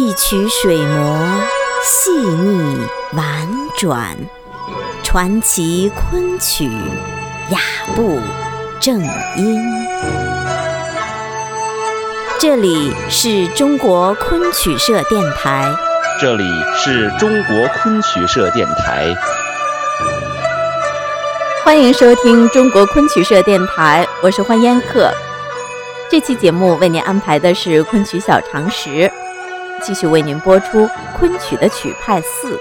一曲水磨细腻婉转，传奇昆曲雅步正音。这里是中国昆曲社电台，这里是中国昆曲社电台，欢迎收听中国昆曲社电台，我是欢烟客。这期节目为您安排的是昆曲小常识，继续为您播出昆曲的曲派四。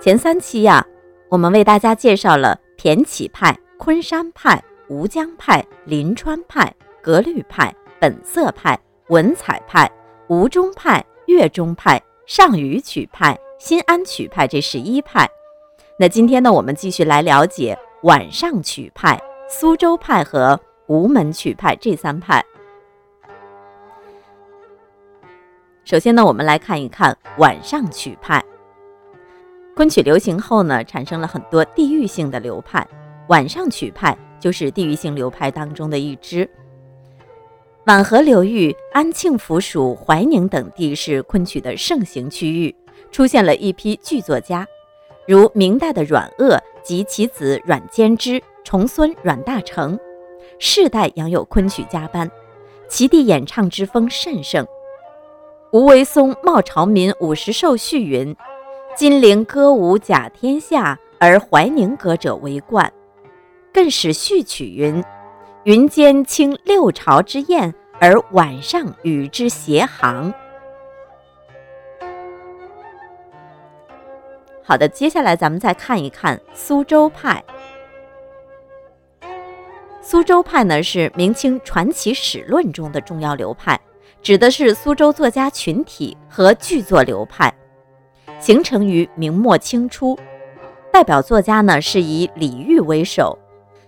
前三期呀，我们为大家介绍了骈起派、昆山派、吴江派、临川派、格律派、本色派、文采派、吴中派、岳中派、上虞曲派、新安曲派这十一派。那今天呢，我们继续来了解晚上曲派、苏州派和吴门曲派这三派。首先呢，我们来看一看晚上曲派。昆曲流行后呢，产生了很多地域性的流派，晚上曲派就是地域性流派当中的一支。皖河流域安庆府属怀宁等地是昆曲的盛行区域，出现了一批剧作家。如明代的阮鄂及其子阮坚之、重孙阮大铖，世代养有昆曲家班，其地演唱之风甚盛。吴为松《冒朝民五十寿序》云：“金陵歌舞甲天下，而怀宁歌者为冠。”更使序曲云：“云间清六朝之宴，而晚上与之谐行。”好的，接下来咱们再看一看苏州派。苏州派呢是明清传奇史论中的重要流派，指的是苏州作家群体和剧作流派，形成于明末清初。代表作家呢是以李煜为首，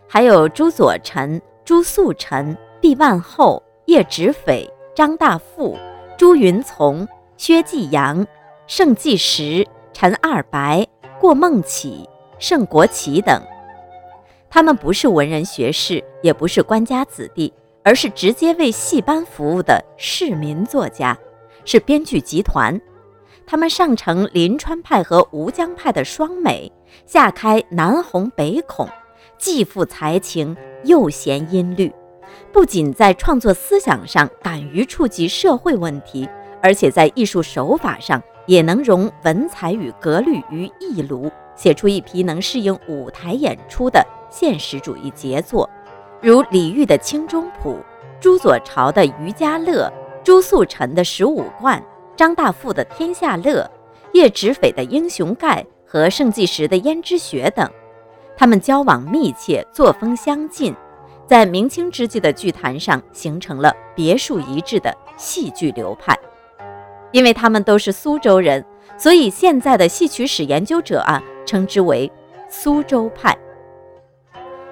还有朱佐臣、朱素臣、毕万厚、叶直斐、张大富、朱云从、薛继阳、盛继时。陈二白、过孟起、盛国奇等，他们不是文人学士，也不是官家子弟，而是直接为戏班服务的市民作家，是编剧集团。他们上承临川派和吴江派的双美，下开南红北孔，既富才情又贤音律。不仅在创作思想上敢于触及社会问题，而且在艺术手法上。也能融文采与格律于一炉，写出一批能适应舞台演出的现实主义杰作，如李煜的《清中谱》，朱佐朝的《渔家乐》，朱素臣的《十五贯》，张大富的《天下乐》，叶直斐的《英雄盖》和盛继时的《胭脂雪》等。他们交往密切，作风相近，在明清之际的剧坛上形成了别树一帜的戏剧流派。因为他们都是苏州人，所以现在的戏曲史研究者啊，称之为苏州派。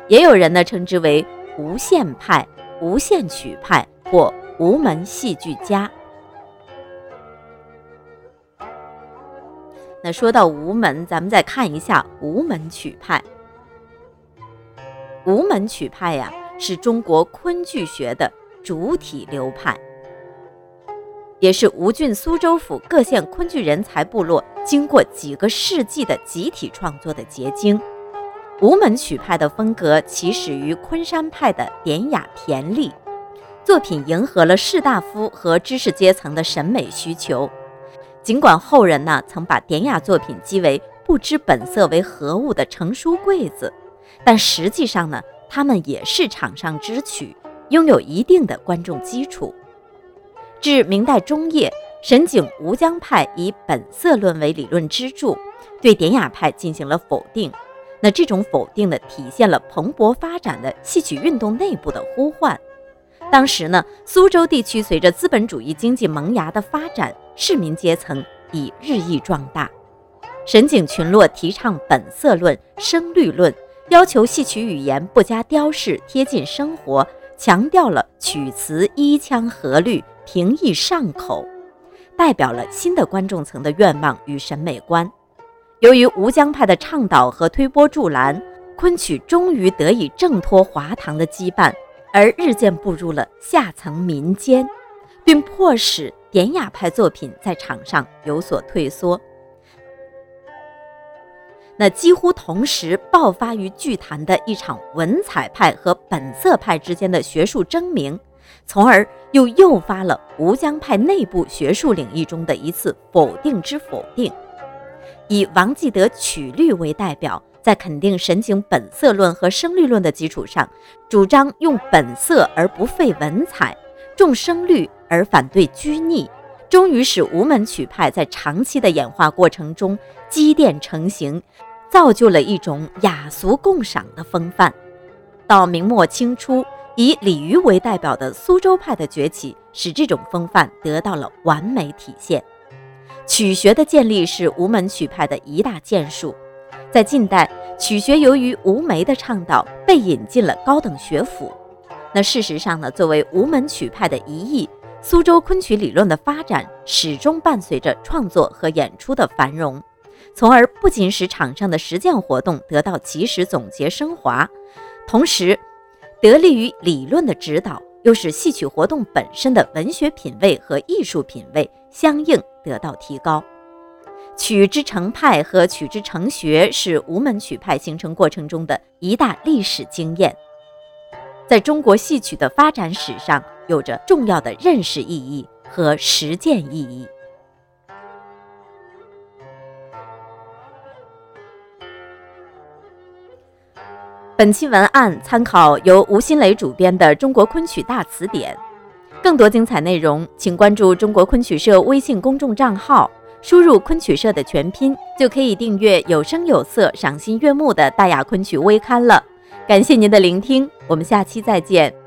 也有人呢称之为无限派、无限曲派或无门戏剧家。那说到无门，咱们再看一下无门曲派。无门曲派呀，是中国昆剧学的主体流派。也是吴郡苏州府各县昆剧人才部落经过几个世纪的集体创作的结晶。吴门曲派的风格起始于昆山派的典雅甜丽，作品迎合了士大夫和知识阶层的审美需求。尽管后人呢曾把典雅作品讥为不知本色为何物的成书柜子，但实际上呢，他们也是场上之曲，拥有一定的观众基础。至明代中叶，沈景吴江派以本色论为理论支柱，对典雅派进行了否定。那这种否定呢，体现了蓬勃发展的戏曲运动内部的呼唤。当时呢，苏州地区随着资本主义经济萌芽的发展，市民阶层已日益壮大。沈景群落提倡本色论、声律论，要求戏曲语言不加雕饰，贴近生活，强调了曲词依腔合律。平易上口，代表了新的观众层的愿望与审美观。由于吴江派的倡导和推波助澜，昆曲终于得以挣脱华堂的羁绊，而日渐步入了下层民间，并迫使典雅派作品在场上有所退缩。那几乎同时爆发于剧坛的一场文采派和本色派之间的学术争鸣，从而又诱发了吴江派内部学术领域中的一次否定之否定。以王继德曲律为代表，在肯定神经本色论和声律论的基础上，主张用本色而不废文采，重声律而反对拘泥，终于使吴门曲派在长期的演化过程中积淀成型。造就了一种雅俗共赏的风范。到明末清初，以李渔为代表的苏州派的崛起，使这种风范得到了完美体现。曲学的建立是吴门曲派的一大建树。在近代，曲学由于吴梅的倡导，被引进了高等学府。那事实上呢，作为吴门曲派的一翼，苏州昆曲理论的发展始终伴随着创作和演出的繁荣。从而不仅使场上的实践活动得到及时总结升华，同时得力于理论的指导，又使戏曲活动本身的文学品位和艺术品位相应得到提高。曲之成派和曲之成学是吴门曲派形成过程中的一大历史经验，在中国戏曲的发展史上有着重要的认识意义和实践意义。本期文案参考由吴新磊主编的《中国昆曲大词典》，更多精彩内容，请关注中国昆曲社微信公众账号，输入“昆曲社”的全拼，就可以订阅有声有色、赏心悦目的大雅昆曲微刊了。感谢您的聆听，我们下期再见。